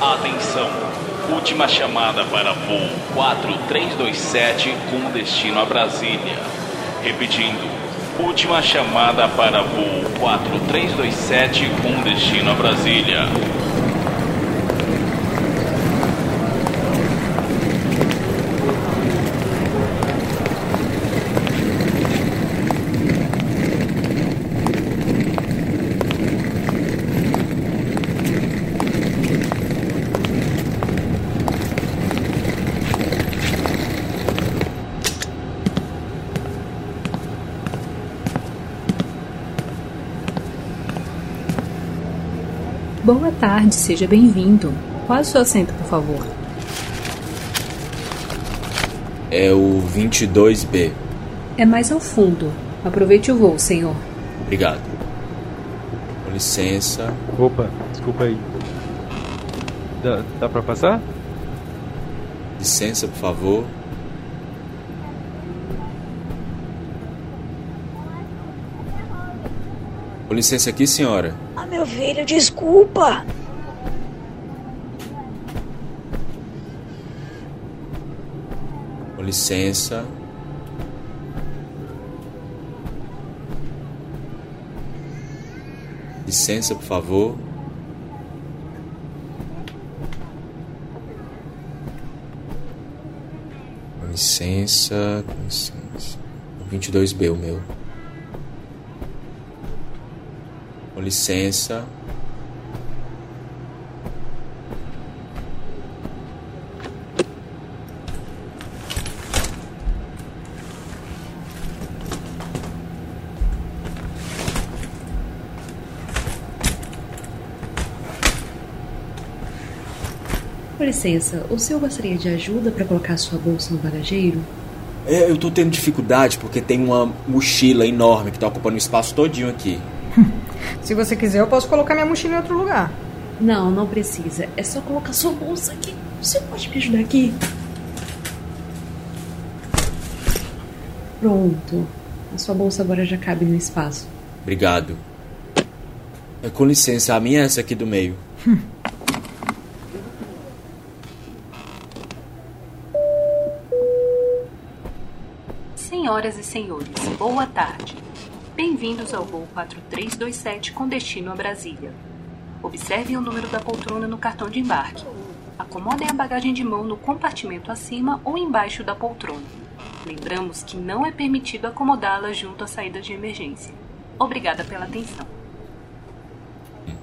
Atenção! Última chamada para voo 4327 com destino a Brasília. Repetindo, última chamada para voo 4327 com destino a Brasília. Boa tarde, seja bem-vindo. Qual é o seu assento, por favor? É o 22B. É mais ao fundo. Aproveite o voo, senhor. Obrigado. Com licença. Opa, desculpa aí. Dá, dá pra passar? Licença, por favor. Com licença aqui, senhora. Ah, meu filho, desculpa. Com licença. Licença, por favor. Com licença, com licença. 22B o meu. Com licença. Com licença, o senhor gostaria de ajuda para colocar sua bolsa no bagageiro? É, eu tô tendo dificuldade porque tem uma mochila enorme que tá ocupando o espaço todinho aqui. Se você quiser, eu posso colocar minha mochila em outro lugar. Não, não precisa. É só colocar sua bolsa aqui. Você pode me ajudar aqui? Pronto. A sua bolsa agora já cabe no espaço. Obrigado. É, com licença, a minha é essa aqui do meio. Senhoras e senhores, boa tarde. Bem-vindos ao voo 4327 com destino a Brasília. Observem o número da poltrona no cartão de embarque. Acomodem a bagagem de mão no compartimento acima ou embaixo da poltrona. Lembramos que não é permitido acomodá-la junto à saída de emergência. Obrigada pela atenção.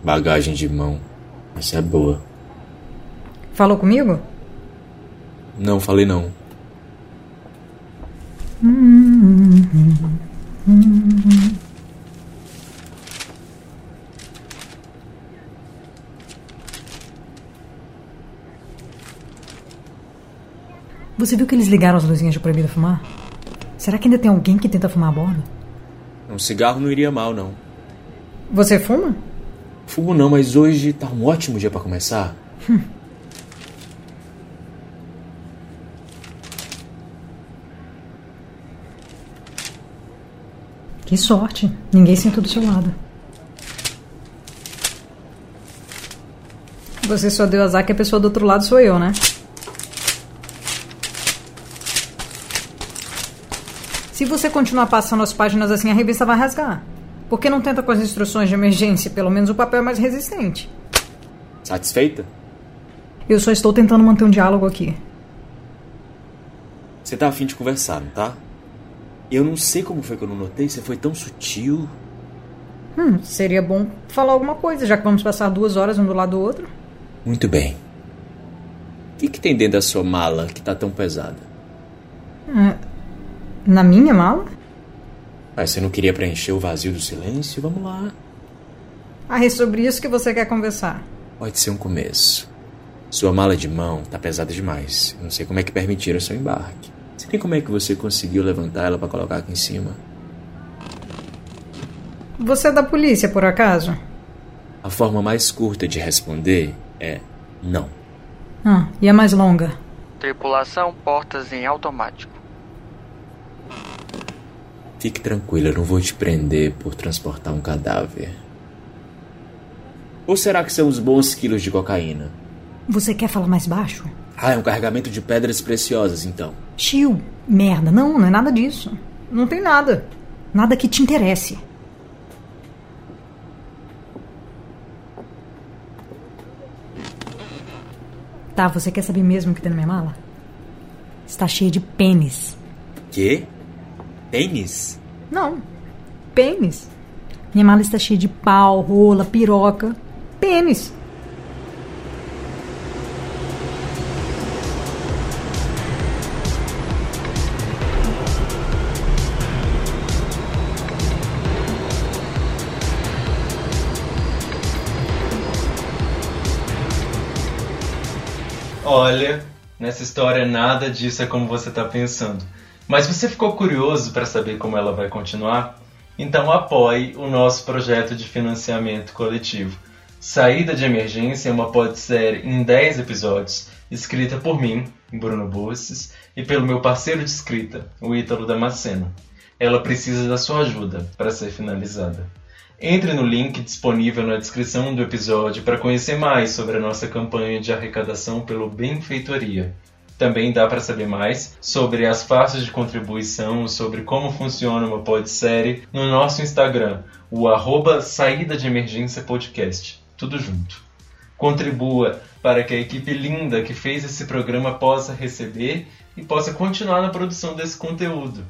Bagagem de mão. Essa é boa. Falou comigo? Não, falei não. Você viu que eles ligaram as luzinhas de proibido fumar? Será que ainda tem alguém que tenta fumar a bordo? Um cigarro não iria mal, não. Você fuma? Fumo não, mas hoje tá um ótimo dia pra começar. Que sorte. Ninguém sentou do seu lado. Você só deu azar que a pessoa do outro lado sou eu, né? Se você continuar passando as páginas assim, a revista vai rasgar. Por que não tenta com as instruções de emergência? Pelo menos o papel é mais resistente. Satisfeita? Eu só estou tentando manter um diálogo aqui. Você tá afim de conversar, não tá? Eu não sei como foi que eu não notei, você foi tão sutil. Hum, seria bom falar alguma coisa, já que vamos passar duas horas um do lado do outro. Muito bem. O que, que tem dentro da sua mala que tá tão pesada? É, na minha mala? Ah, você não queria preencher o vazio do silêncio? Vamos lá. Ah, é sobre isso que você quer conversar. Pode ser um começo. Sua mala de mão tá pesada demais. Eu não sei como é que permitiram seu embarque. Tem como é que você conseguiu levantar ela pra colocar aqui em cima? Você é da polícia, por acaso? A forma mais curta de responder é não. Ah, e a mais longa? Tripulação, portas em automático. Fique tranquila, eu não vou te prender por transportar um cadáver. Ou será que são os bons quilos de cocaína? Você quer falar mais baixo? Ah, é um carregamento de pedras preciosas, então. Tio, merda, não, não é nada disso. Não tem nada. Nada que te interesse. Tá, você quer saber mesmo o que tem na minha mala? Está cheia de pênis. Quê? Pênis? Não, pênis. Minha mala está cheia de pau, rola, piroca. Pênis. Olha, nessa história nada disso é como você está pensando. Mas você ficou curioso para saber como ela vai continuar? Então apoie o nosso projeto de financiamento coletivo. Saída de Emergência é uma podsérie em 10 episódios, escrita por mim, Bruno Busses, e pelo meu parceiro de escrita, o Ítalo Damasceno. Ela precisa da sua ajuda para ser finalizada. Entre no link disponível na descrição do episódio para conhecer mais sobre a nossa campanha de arrecadação pelo Benfeitoria. Também dá para saber mais sobre as faixas de contribuição, sobre como funciona uma podsérie no nosso Instagram, o arroba Saída de Emergência Podcast. Tudo junto. Contribua para que a equipe linda que fez esse programa possa receber e possa continuar na produção desse conteúdo.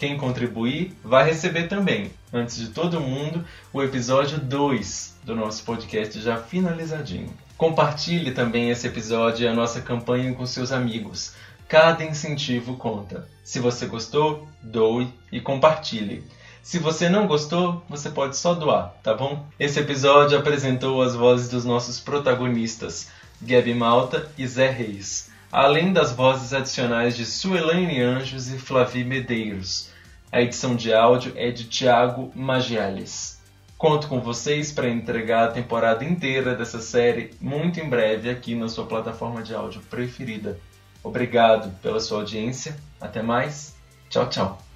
Quem contribuir vai receber também, antes de todo mundo, o episódio 2 do nosso podcast já finalizadinho. Compartilhe também esse episódio e a nossa campanha com seus amigos. Cada incentivo conta. Se você gostou, doe e compartilhe. Se você não gostou, você pode só doar, tá bom? Esse episódio apresentou as vozes dos nossos protagonistas, Gabi Malta e Zé Reis além das vozes adicionais de Suelaine Anjos e Flavi Medeiros. A edição de áudio é de Thiago Magiales. Conto com vocês para entregar a temporada inteira dessa série muito em breve aqui na sua plataforma de áudio preferida. Obrigado pela sua audiência. Até mais. Tchau, tchau.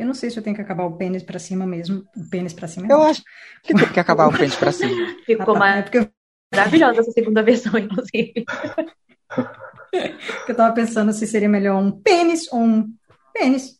Eu não sei se eu tenho que acabar o pênis pra cima mesmo. O pênis pra cima. Eu acho que tem que acabar o pênis pra cima. Ficou Ah, tá. É porque maravilhosa essa segunda versão, inclusive. eu tava pensando se seria melhor um pênis ou um pênis.